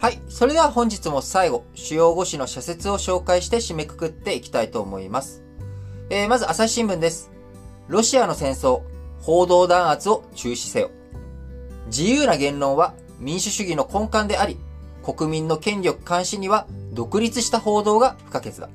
はい。それでは本日も最後、主要語詞の社説を紹介して締めくくっていきたいと思います。えー、まず朝日新聞です。ロシアの戦争、報道弾圧を中止せよ。自由な言論は民主主義の根幹であり、国民の権力監視には独立した報道が不可欠だ。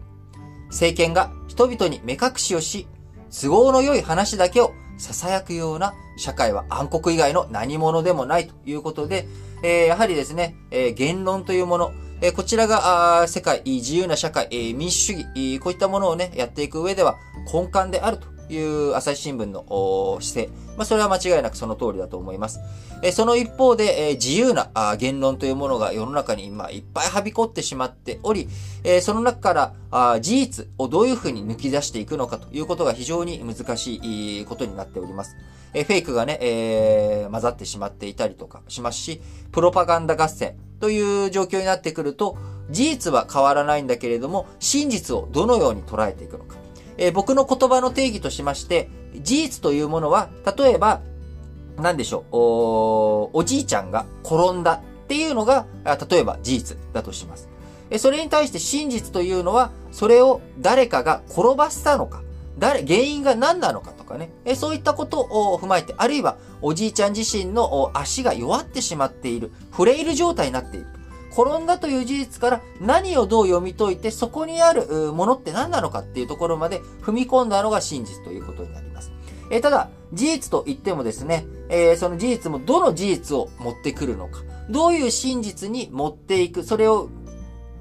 政権が人々に目隠しをし、都合の良い話だけを囁くような社会は暗黒以外の何者でもないということで、え、やはりですね、え、言論というもの、え、こちらが、世界、自由な社会、え、民主主義、こういったものをね、やっていく上では根幹であると。いう朝日新聞の姿勢。まあ、それは間違いなくその通りだと思います。えその一方で、え自由なあ言論というものが世の中に今いっぱいはびこってしまっており、えその中からあ事実をどういうふうに抜き出していくのかということが非常に難しいことになっております。えフェイクがね、えー、混ざってしまっていたりとかしますし、プロパガンダ合戦という状況になってくると、事実は変わらないんだけれども、真実をどのように捉えていくのか。えー、僕の言葉の定義としまして、事実というものは、例えば、何でしょう、おおじいちゃんが転んだっていうのが、例えば事実だとします。えそれに対して真実というのは、それを誰かが転ばせたのか、誰、原因が何なのかとかね、えそういったことを踏まえて、あるいはおじいちゃん自身の足が弱ってしまっている、フレイル状態になっている。転んだという事実から何をどう読み解いて、そこにあるものって何なのかっていうところまで踏み込んだのが真実ということになります。えー、ただ、事実と言ってもですね、えー、その事実もどの事実を持ってくるのか、どういう真実に持っていく、それを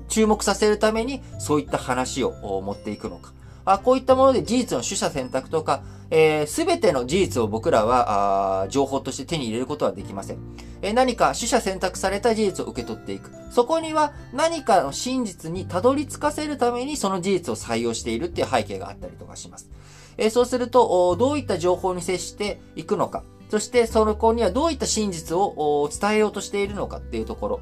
注目させるために、そういった話を持っていくのか。あこういったもので事実の取捨選択とか、えー、べ、ての事実を僕らはあ情報として手に入れることはできません。えー、何か取捨選択された事実を受け取っていく。そこには何かの真実にたどり着かせるためにその事実を採用しているっていう背景があったりとかします。えー、そうすると、どういった情報に接していくのか。そして、その子にはどういった真実を伝えようとしているのかっていうところ。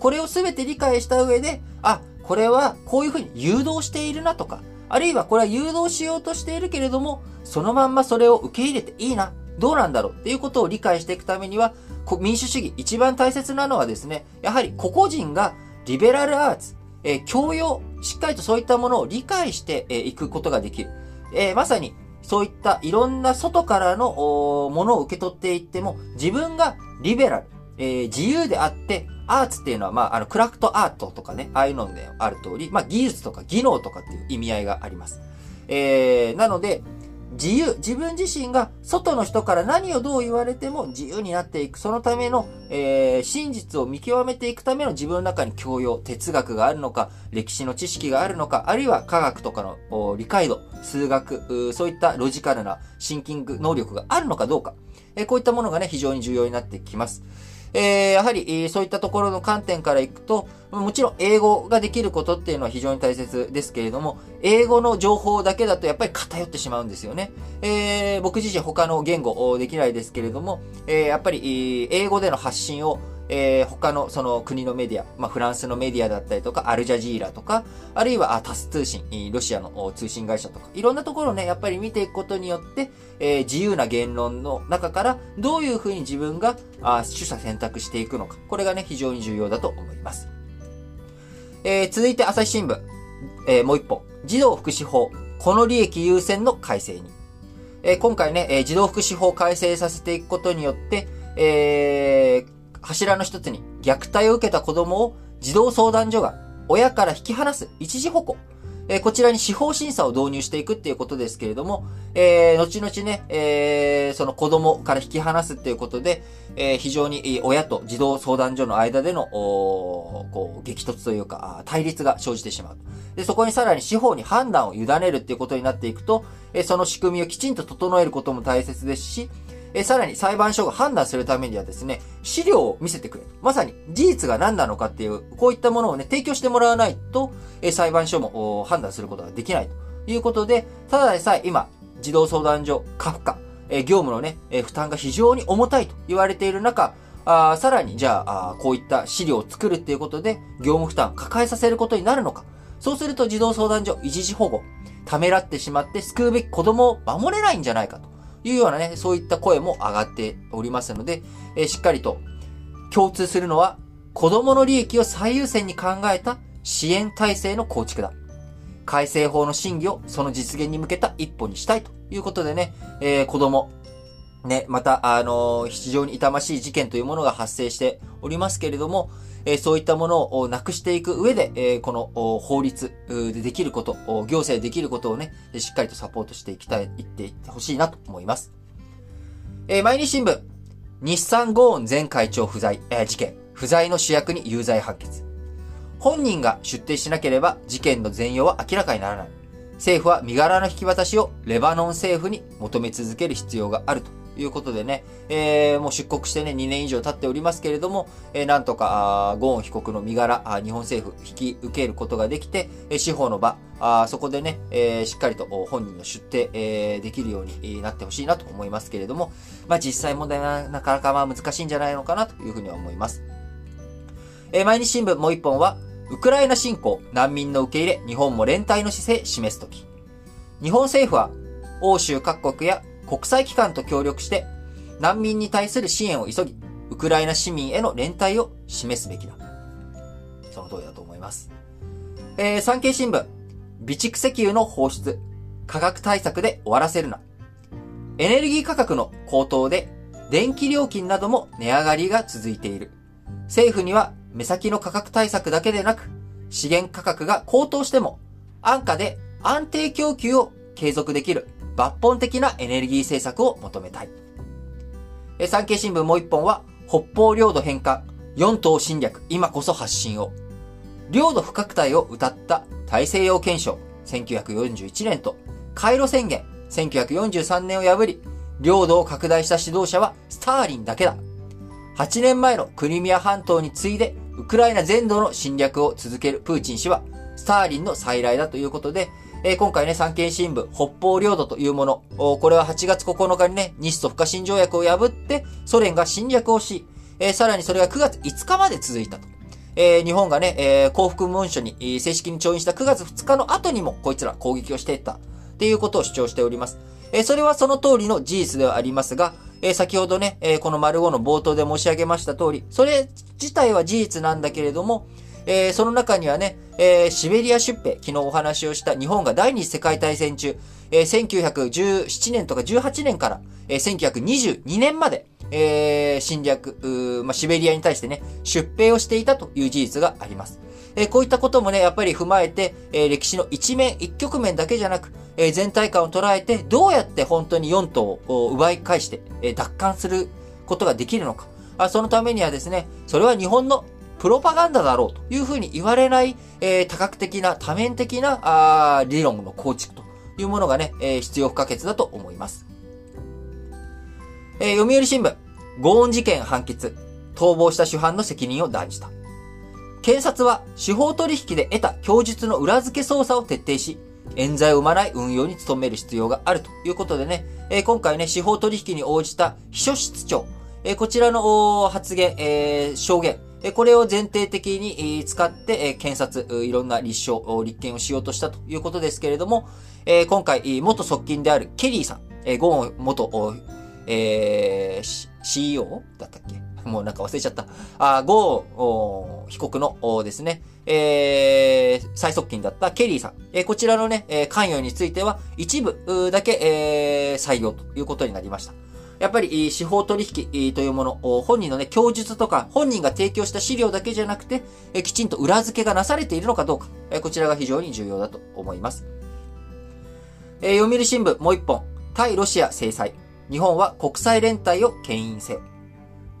これをすべて理解した上で、あ、これはこういうふうに誘導しているなとか、あるいはこれは誘導しようとしているけれども、そのまんまそれを受け入れていいな、どうなんだろうっていうことを理解していくためには、民主主義、一番大切なのはですね、やはり個々人がリベラルアーツ、えー、教養、しっかりとそういったものを理解してい、えー、くことができる。えー、まさに、そういったいろんな外からのものを受け取っていっても、自分がリベラル、えー、自由であって、アーツっていうのは、まあ、あの、クラフトアートとかね、ああいうのである通り、まあ、技術とか技能とかっていう意味合いがあります。えー、なので、自由、自分自身が外の人から何をどう言われても自由になっていく、そのための、えー、真実を見極めていくための自分の中に教養、哲学があるのか、歴史の知識があるのか、あるいは科学とかの理解度、数学、そういったロジカルなシンキング能力があるのかどうか、えー、こういったものがね、非常に重要になってきます。えー、やはり、そういったところの観点からいくと、もちろん英語ができることっていうのは非常に大切ですけれども、英語の情報だけだとやっぱり偏ってしまうんですよね。えー、僕自身他の言語できないですけれども、えー、やっぱり、英語での発信をえー、他のその国のメディア、まあ、フランスのメディアだったりとか、アルジャジーラとか、あるいはタス通信、ロシアの通信会社とか、いろんなところをね、やっぱり見ていくことによって、えー、自由な言論の中から、どういうふうに自分が、あ取捨選択していくのか。これがね、非常に重要だと思います。えー、続いて朝日新聞、えー、もう一本。児童福祉法、この利益優先の改正に。えー、今回ね、えー、児童福祉法改正させていくことによって、えー、柱の一つに、虐待を受けた子供を児童相談所が親から引き離す一時保護。えこちらに司法審査を導入していくっていうことですけれども、えー、後々ね、えー、その子供から引き離すっていうことで、えー、非常に親と児童相談所の間での、こう、激突というか、対立が生じてしまう。で、そこにさらに司法に判断を委ねるっていうことになっていくと、えその仕組みをきちんと整えることも大切ですし、えさらに裁判所が判断するためにはですね、資料を見せてくれ。まさに事実が何なのかっていう、こういったものをね、提供してもらわないと、え裁判所も判断することができないということで、ただでさえ今、児童相談所、過負荷、え業務のね、え負担が非常に重たいと言われている中、あさらに、じゃあこういった資料を作るっていうことで、業務負担を抱えさせることになるのか。そうすると児童相談所、一時保護、ためらってしまって救うべき子供を守れないんじゃないかと。いうようなね、そういった声も上がっておりますので、え、しっかりと共通するのは、子供の利益を最優先に考えた支援体制の構築だ。改正法の審議をその実現に向けた一歩にしたいということでね、えー、子供、ね、また、あのー、非常に痛ましい事件というものが発生しておりますけれども、え、そういったものをなくしていく上で、え、この法律でできること、行政できることをね、しっかりとサポートしていきたい、いっていってほしいなと思います。え、毎日新聞、日産ゴーン前会長不在、え、事件、不在の主役に有罪判決。本人が出廷しなければ事件の全容は明らかにならない。政府は身柄の引き渡しをレバノン政府に求め続ける必要があるということでね、えー、もう出国してね、2年以上経っておりますけれども、えー、なんとか、ゴーン被告の身柄、日本政府引き受けることができて、え司法の場、あそこでね、えー、しっかりと本人の出廷、えー、できるようになってほしいなと思いますけれども、まあ実際問題はなかなかまあ難しいんじゃないのかなというふうには思います。えー、毎日新聞もう一本は、ウクライナ侵攻、難民の受け入れ、日本も連帯の姿勢示すとき。日本政府は、欧州各国や国際機関と協力して、難民に対する支援を急ぎ、ウクライナ市民への連帯を示すべきだ。その通りだと思います。えー、産経新聞、備蓄石油の放出、価格対策で終わらせるな。エネルギー価格の高騰で、電気料金なども値上がりが続いている。政府には目先の価格対策だけでなく、資源価格が高騰しても、安価で安定供給を継続できる抜本的なエネルギー政策を求めたい。産経新聞もう一本は、北方領土返還、四島侵略、今こそ発信を。領土不拡大を謳った大西洋憲章、1941年と、カイロ宣言、1943年を破り、領土を拡大した指導者はスターリンだけだ。8年前のクリミア半島に次いで、ウクライナ全土の侵略を続けるプーチン氏は、スターリンの再来だということで、えー、今回ね、産経新聞、北方領土というもの、これは8月9日にね、日ソ不可侵条約を破って、ソ連が侵略をし、えー、さらにそれが9月5日まで続いたと。えー、日本がね、え、幸福文書に、正式に調印した9月2日の後にも、こいつら攻撃をしていった。っていうことを主張しております。え、それはその通りの事実ではありますが、え、先ほどね、え、この丸5の冒頭で申し上げました通り、それ自体は事実なんだけれども、えー、その中にはね、えー、シベリア出兵、昨日お話をした日本が第二次世界大戦中、えー、1917年とか18年から、えー、1922年まで、えー、侵略、まあ、シベリアに対してね、出兵をしていたという事実があります。えー、こういったこともね、やっぱり踏まえて、えー、歴史の一面、一局面だけじゃなく、えー、全体感を捉えて、どうやって本当に4島を奪い返して、えー、奪還することができるのか。あそのためにはですね、それは日本のプロパガンダだろうというふうに言われない、えー、多角的な、多面的な、あ理論の構築というものがね、えー、必要不可欠だと思います。えー、読売新聞、ゴーン事件判決、逃亡した主犯の責任を断じた。検察は司法取引で得た供述の裏付け捜査を徹底し、冤罪を生まない運用に努める必要があるということでね、えー、今回ね、司法取引に応じた秘書室長、えー、こちらの発言、えー、証言、これを前提的に使って検察、いろんな立証、立件をしようとしたということですけれども、今回、元側近であるケリーさん、ゴーン元、えー、CEO だったっけ？もうなんか忘れちゃった。あゴー被告のですね、えー、最側近だったケリーさん。えー、こちらのね、関与については一部だけ、えー、採用ということになりました。やっぱり司法取引というもの、本人のね、供述とか、本人が提供した資料だけじゃなくて、きちんと裏付けがなされているのかどうか、こちらが非常に重要だと思います。読売新聞もう一本、対ロシア制裁。日本は国際連帯を牽引せ。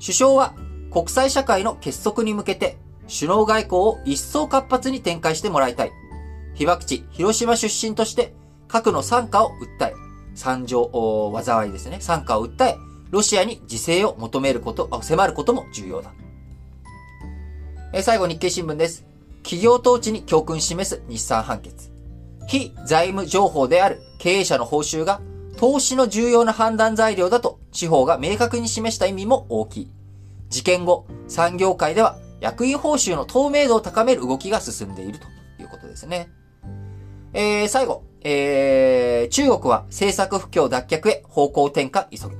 首相は国際社会の結束に向けて首脳外交を一層活発に展開してもらいたい。被爆地広島出身として核の参加を訴え、惨状、災いですね、参加を訴え、ロシアに自制を求めること、迫ることも重要だ。え最後、日経新聞です。企業統治に教訓示す日産判決。非財務情報である経営者の報酬が投資の重要な判断材料だと地方が明確に示した意味も大きい。事件後、産業界では役員報酬の透明度を高める動きが進んでいるということですね。えー、最後、えー、中国は政策不況脱却へ方向転換急ぐ。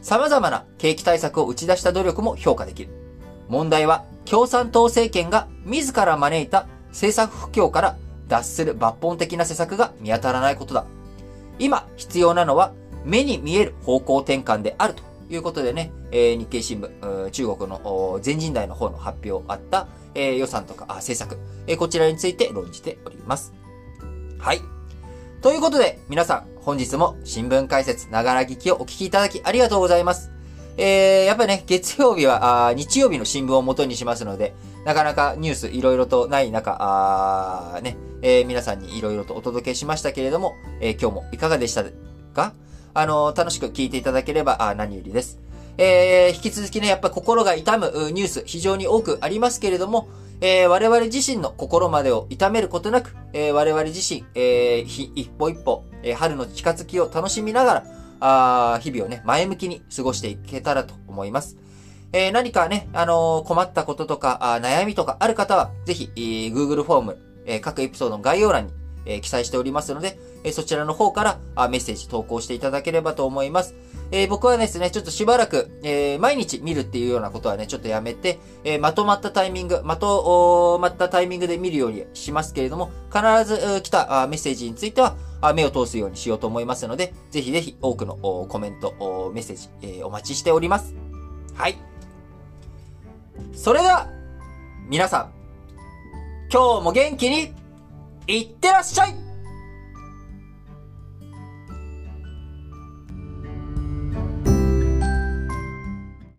様々な景気対策を打ち出した努力も評価できる。問題は共産党政権が自ら招いた政策不況から脱する抜本的な施策が見当たらないことだ。今必要なのは目に見える方向転換であるということでね、えー、日経新聞、中国の全人代の方の発表あった、えー、予算とかあ政策、えー、こちらについて論じております。はい。ということで、皆さん、本日も新聞解説、ながら聞きをお聞きいただきありがとうございます。えー、やっぱりね、月曜日は、あ日曜日の新聞を元にしますので、なかなかニュースいろいろとない中、あね、えー、皆さんにいろいろとお届けしましたけれども、えー、今日もいかがでしたか？あの、楽しく聞いていただければあ何よりです。えー、引き続きね、やっぱ心が痛むニュース非常に多くありますけれども、えー、我々自身の心までを痛めることなく、えー、我々自身、えー、一歩一歩、えー、春の近づきを楽しみながら、あ日々をね、前向きに過ごしていけたらと思います。えー、何かね、あのー、困ったこととかあ、悩みとかある方は、ぜひ、えー、Google フォーム、えー、各エピソードの概要欄に、え、記載しておりますので、え、そちらの方からあメッセージ投稿していただければと思います。えー、僕はですね、ちょっとしばらく、えー、毎日見るっていうようなことはね、ちょっとやめて、えー、まとまったタイミング、まとまったタイミングで見るようにしますけれども、必ず来たあメッセージについては、目を通すようにしようと思いますので、ぜひぜひ多くのコメント、メッセージ、えー、お待ちしております。はい。それでは、皆さん、今日も元気に、いってらっしゃい